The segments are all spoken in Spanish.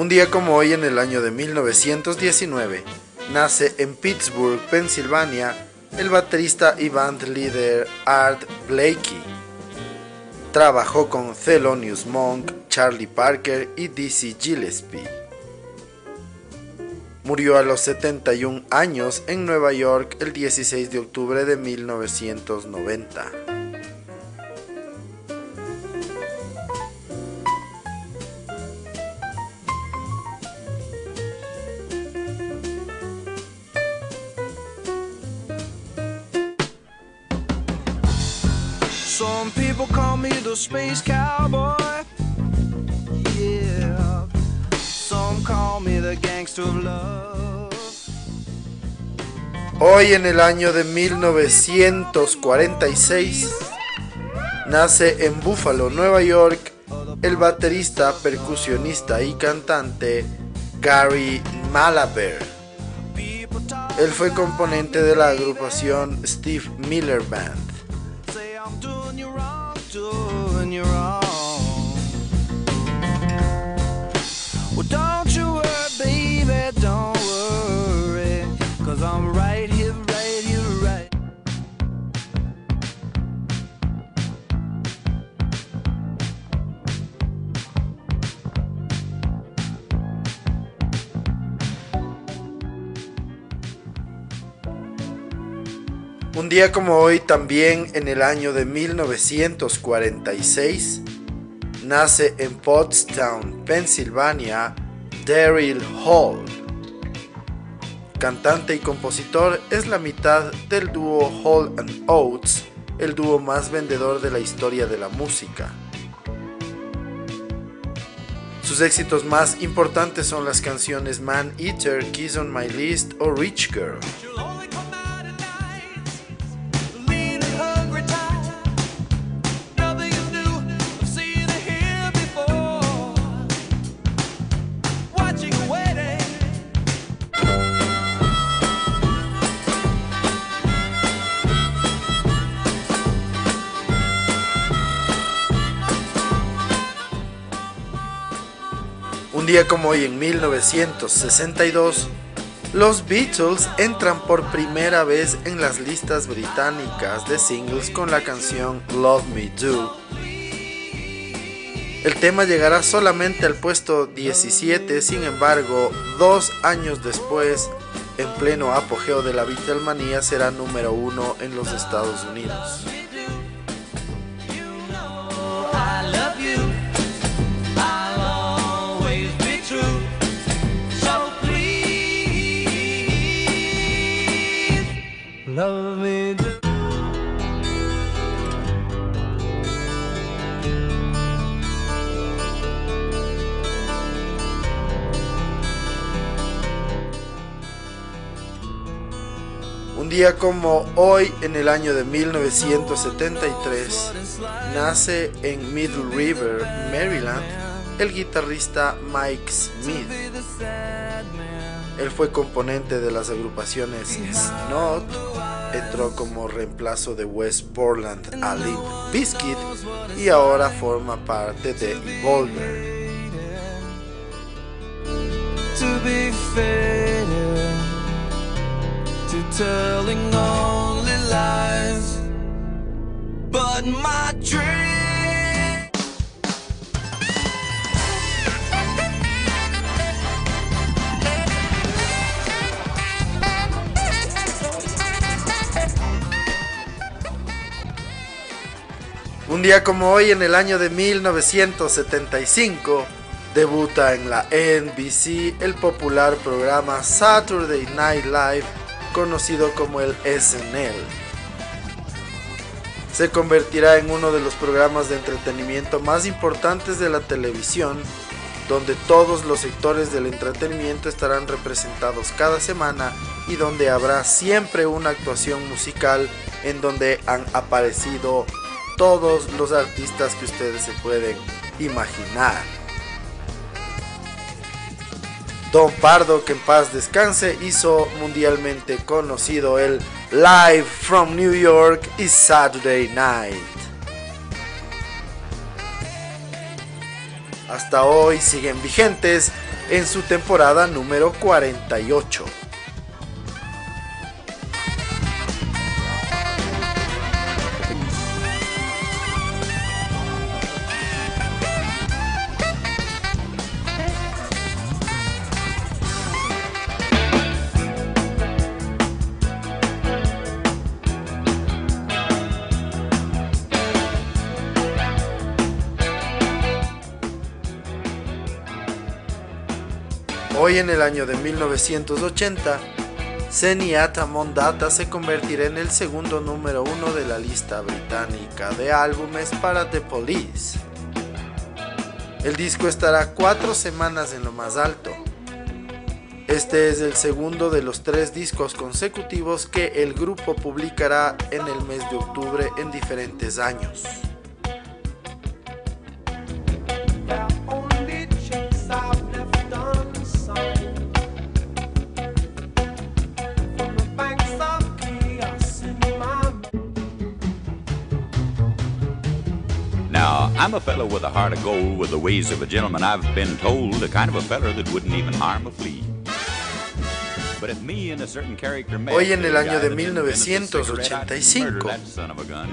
Un día como hoy en el año de 1919, nace en Pittsburgh, Pensilvania, el baterista y band líder Art Blakey. Trabajó con Thelonious Monk, Charlie Parker y Dizzy Gillespie. Murió a los 71 años en Nueva York el 16 de octubre de 1990. Hoy en el año de 1946 nace en Buffalo, Nueva York, el baterista, percusionista y cantante Gary Malaber. Él fue componente de la agrupación Steve Miller Band. Un día como hoy, también en el año de 1946, nace en Pottstown, Pensilvania, Daryl Hall. Cantante y compositor, es la mitad del dúo Hall and Oates, el dúo más vendedor de la historia de la música. Sus éxitos más importantes son las canciones Man Eater, Kiss on My List o Rich Girl. Día como hoy en 1962, los Beatles entran por primera vez en las listas británicas de singles con la canción Love Me Do. El tema llegará solamente al puesto 17, sin embargo, dos años después, en pleno apogeo de la Beatlemanía, será número uno en los Estados Unidos. Un día como hoy, en el año de 1973, nace en Middle River, Maryland, el guitarrista Mike Smith. Él fue componente de las agrupaciones Snot, entró como reemplazo de West Portland a Limp Bizkit y ahora forma parte de Evolver. Un día como hoy, en el año de 1975, debuta en la NBC el popular programa Saturday Night Live, conocido como el SNL. Se convertirá en uno de los programas de entretenimiento más importantes de la televisión donde todos los sectores del entretenimiento estarán representados cada semana y donde habrá siempre una actuación musical en donde han aparecido todos los artistas que ustedes se pueden imaginar. Don Pardo, que en paz descanse, hizo mundialmente conocido el Live from New York y Saturday Night. Hasta hoy siguen vigentes en su temporada número 48. Hoy en el año de 1980, Zenyatta Mondata se convertirá en el segundo número uno de la lista británica de álbumes para The Police. El disco estará cuatro semanas en lo más alto. Este es el segundo de los tres discos consecutivos que el grupo publicará en el mes de octubre en diferentes años. I'm a fellow with a heart of gold, with the ways of a gentleman, I've been told, the kind of a feller that wouldn't even harm a flea. Hoy en el año de 1985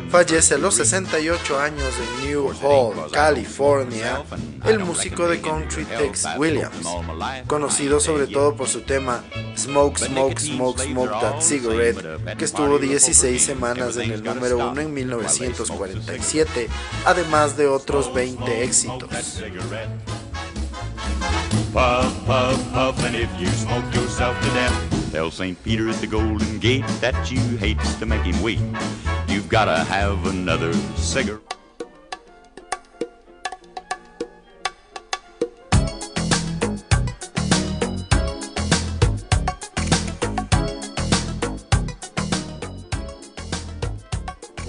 fallece a los 68 años en New Hall, California, el músico de country Tex Williams, conocido sobre todo por su tema Smoke, Smoke, Smoke, Smoke That Cigarette, que estuvo 16 semanas en el número 1 en 1947, además de otros 20 éxitos. Puff, puff, puff, and if you smoke yourself to death, tell St. Peter at the Golden Gate that you hate to make him wait. You've gotta have another cigarette.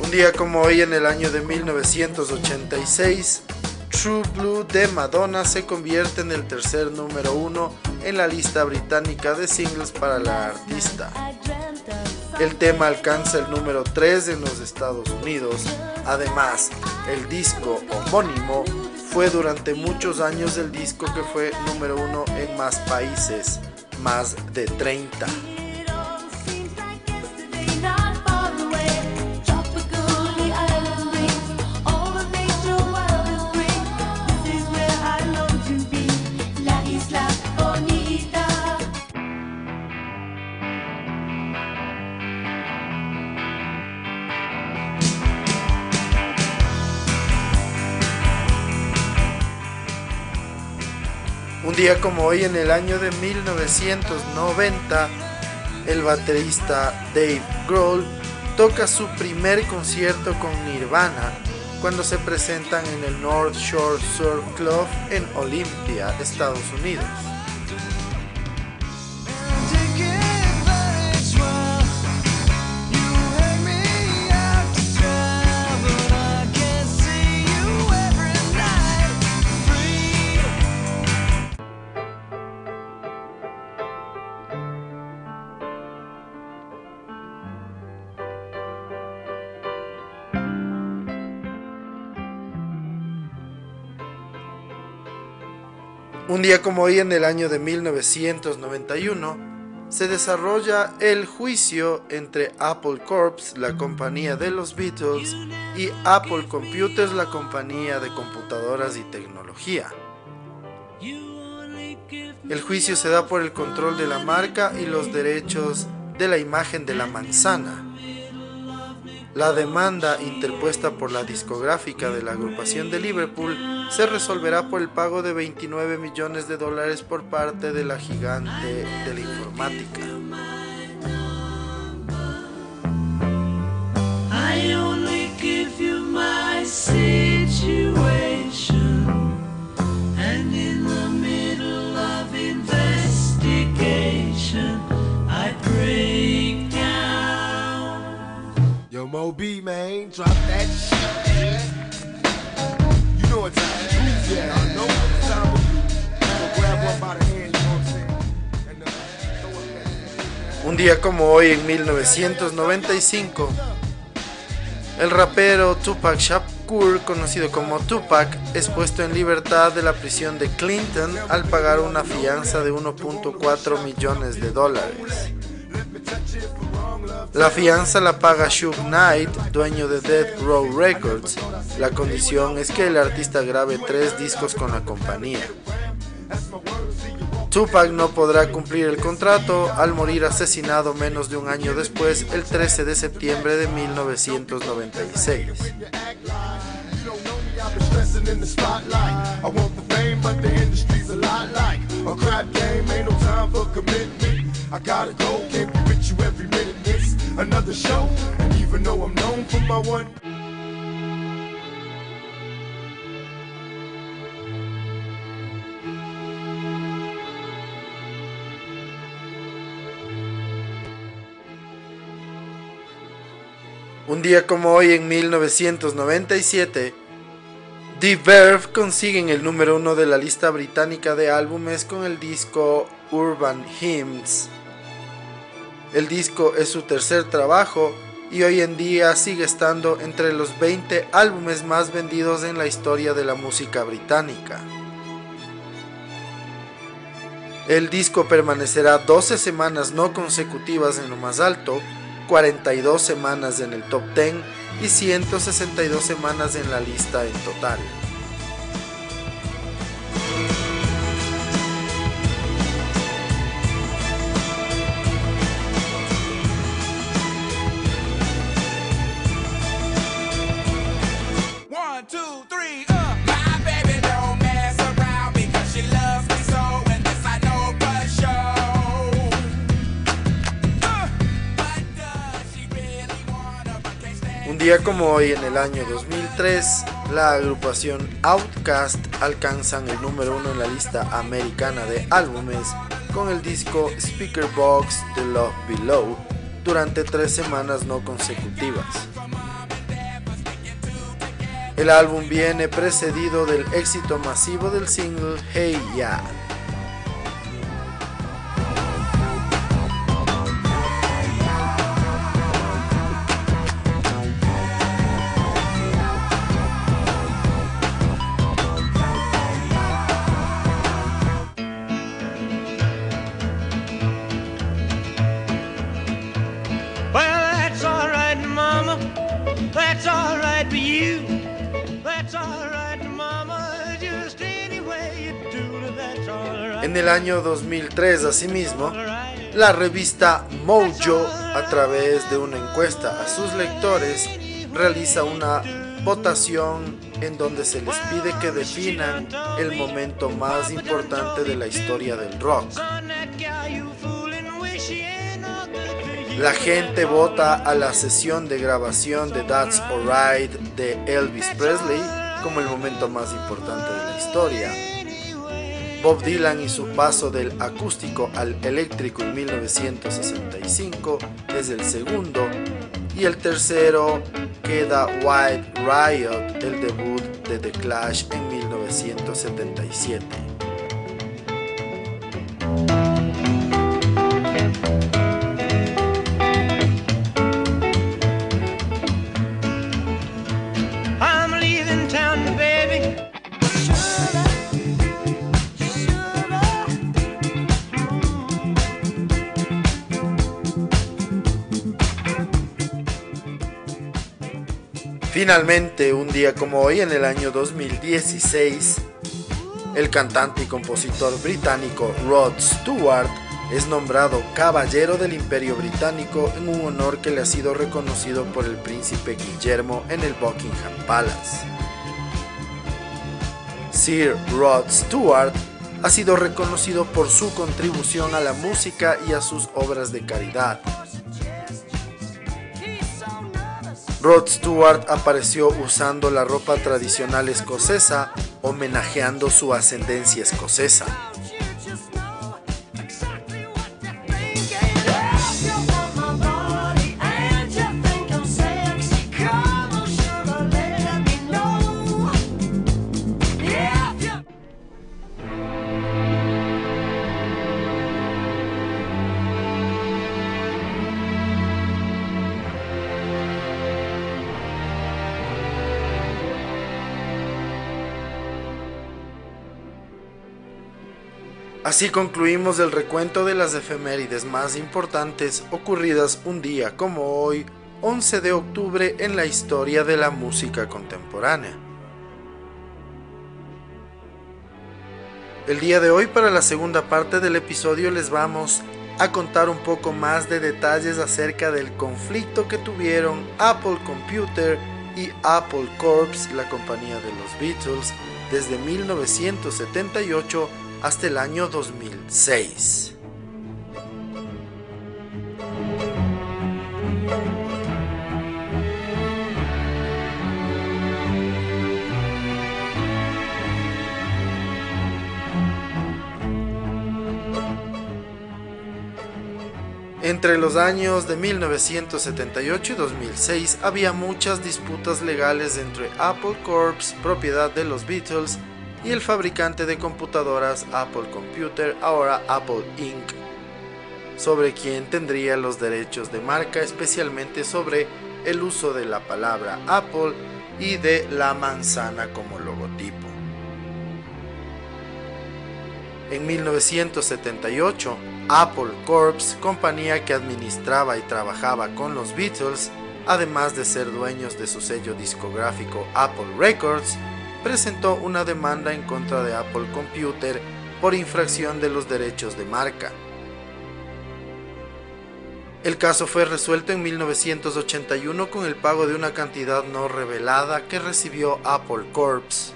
Un día como hoy en el año de 1986, True Blue de Madonna se convierte en el tercer número uno en la lista británica de singles para la artista. El tema alcanza el número 3 en los Estados Unidos. Además, el disco homónimo fue durante muchos años el disco que fue número uno en más países, más de 30. Día como hoy en el año de 1990, el baterista Dave Grohl toca su primer concierto con Nirvana cuando se presentan en el North Shore Surf Club en Olympia, Estados Unidos. Un día como hoy en el año de 1991 se desarrolla el juicio entre Apple Corps, la compañía de los Beatles, y Apple Computers, la compañía de computadoras y tecnología. El juicio se da por el control de la marca y los derechos de la imagen de la manzana. La demanda interpuesta por la discográfica de la agrupación de Liverpool se resolverá por el pago de 29 millones de dólares por parte de la gigante de la informática. Un día como hoy en 1995, el rapero Tupac Shakur, conocido como Tupac, es puesto en libertad de la prisión de Clinton al pagar una fianza de 1.4 millones de dólares. La fianza la paga Shug Knight, dueño de Death Row Records. La condición es que el artista grabe tres discos con la compañía. Tupac no podrá cumplir el contrato al morir asesinado menos de un año después, el 13 de septiembre de 1996. Un día como hoy en 1997, The Verve consiguen el número uno de la lista británica de álbumes con el disco Urban Hymns. El disco es su tercer trabajo y hoy en día sigue estando entre los 20 álbumes más vendidos en la historia de la música británica. El disco permanecerá 12 semanas no consecutivas en lo más alto 42 semanas en el top 10 y 162 semanas en la lista en total. Como hoy, en el año 2003, la agrupación Outcast alcanzan el número uno en la lista americana de álbumes con el disco Speaker Box The Love Below durante tres semanas no consecutivas. El álbum viene precedido del éxito masivo del single Hey Ya. En el año 2003, asimismo, la revista Mojo, a través de una encuesta a sus lectores, realiza una votación en donde se les pide que definan el momento más importante de la historia del rock. La gente vota a la sesión de grabación de That's Alright de Elvis Presley como el momento más importante de la historia. Bob Dylan y su paso del acústico al eléctrico en 1965 es el segundo y el tercero queda White Riot, el debut de The Clash en 1977. Finalmente, un día como hoy, en el año 2016, el cantante y compositor británico Rod Stewart es nombrado Caballero del Imperio Británico en un honor que le ha sido reconocido por el príncipe Guillermo en el Buckingham Palace. Sir Rod Stewart ha sido reconocido por su contribución a la música y a sus obras de caridad. Rod Stewart apareció usando la ropa tradicional escocesa, homenajeando su ascendencia escocesa. Así concluimos el recuento de las efemérides más importantes ocurridas un día como hoy, 11 de octubre en la historia de la música contemporánea. El día de hoy para la segunda parte del episodio les vamos a contar un poco más de detalles acerca del conflicto que tuvieron Apple Computer y Apple Corps, la compañía de los Beatles, desde 1978 hasta el año 2006. Entre los años de 1978 y 2006 había muchas disputas legales entre Apple Corps, propiedad de los Beatles, y el fabricante de computadoras Apple Computer, ahora Apple Inc., sobre quién tendría los derechos de marca, especialmente sobre el uso de la palabra Apple y de la manzana como logotipo. En 1978, Apple Corps, compañía que administraba y trabajaba con los Beatles, además de ser dueños de su sello discográfico Apple Records, presentó una demanda en contra de Apple Computer por infracción de los derechos de marca. El caso fue resuelto en 1981 con el pago de una cantidad no revelada que recibió Apple Corps.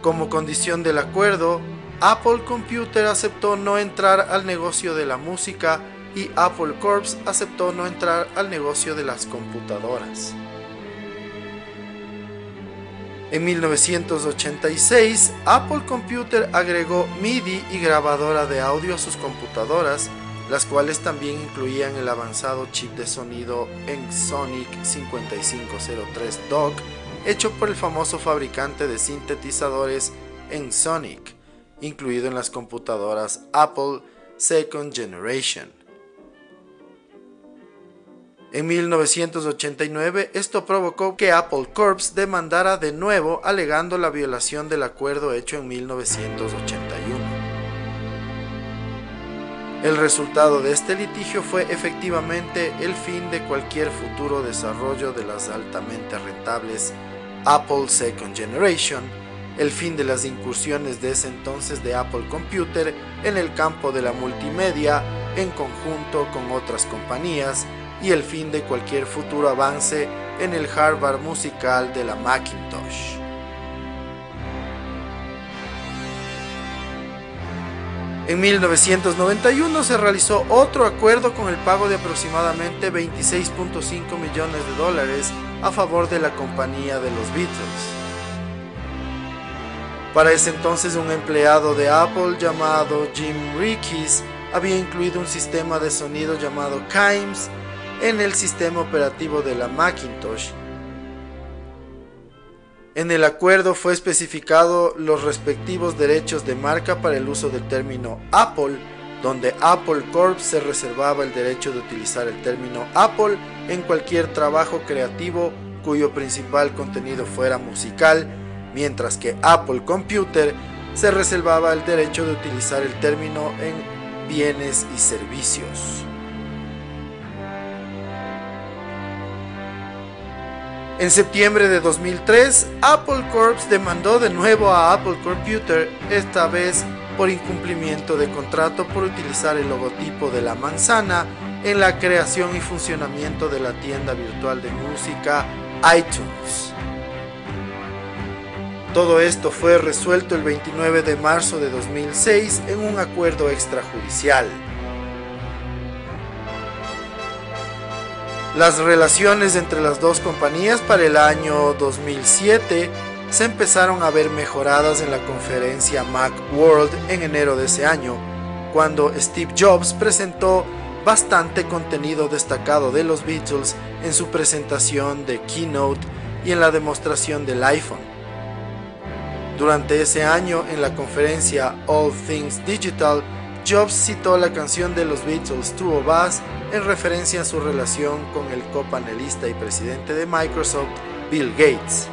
Como condición del acuerdo, Apple Computer aceptó no entrar al negocio de la música y Apple Corps aceptó no entrar al negocio de las computadoras. En 1986, Apple Computer agregó MIDI y grabadora de audio a sus computadoras, las cuales también incluían el avanzado chip de sonido Ensoniq 5503 DOC hecho por el famoso fabricante de sintetizadores Ensoniq, incluido en las computadoras Apple Second Generation. En 1989, esto provocó que Apple Corps demandara de nuevo alegando la violación del acuerdo hecho en 1981. El resultado de este litigio fue efectivamente el fin de cualquier futuro desarrollo de las altamente rentables Apple Second Generation, el fin de las incursiones de ese entonces de Apple Computer en el campo de la multimedia en conjunto con otras compañías y el fin de cualquier futuro avance en el hardware musical de la Macintosh. En 1991 se realizó otro acuerdo con el pago de aproximadamente 26.5 millones de dólares a favor de la compañía de los Beatles. Para ese entonces un empleado de Apple llamado Jim Rickes había incluido un sistema de sonido llamado Kimes en el sistema operativo de la Macintosh en el acuerdo fue especificado los respectivos derechos de marca para el uso del término Apple, donde Apple Corp se reservaba el derecho de utilizar el término Apple en cualquier trabajo creativo cuyo principal contenido fuera musical, mientras que Apple Computer se reservaba el derecho de utilizar el término en bienes y servicios. En septiembre de 2003, Apple Corps demandó de nuevo a Apple Computer, esta vez por incumplimiento de contrato por utilizar el logotipo de la manzana en la creación y funcionamiento de la tienda virtual de música iTunes. Todo esto fue resuelto el 29 de marzo de 2006 en un acuerdo extrajudicial. Las relaciones entre las dos compañías para el año 2007 se empezaron a ver mejoradas en la conferencia Macworld en enero de ese año, cuando Steve Jobs presentó bastante contenido destacado de los Beatles en su presentación de Keynote y en la demostración del iPhone. Durante ese año, en la conferencia All Things Digital, Jobs citó la canción de los Beatles Two of en referencia a su relación con el copanelista y presidente de Microsoft, Bill Gates.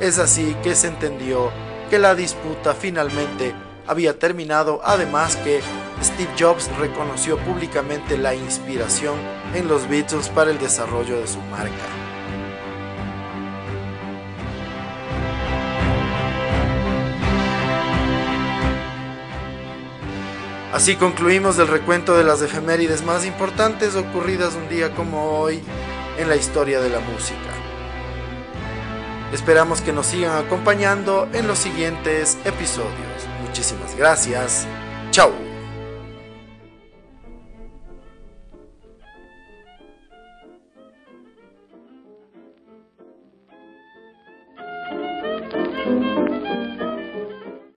Es así que se entendió que la disputa finalmente había terminado, además que Steve Jobs reconoció públicamente la inspiración en los Beatles para el desarrollo de su marca. Así concluimos el recuento de las efemérides más importantes ocurridas un día como hoy en la historia de la música. Esperamos que nos sigan acompañando en los siguientes episodios. Muchísimas gracias. Chao.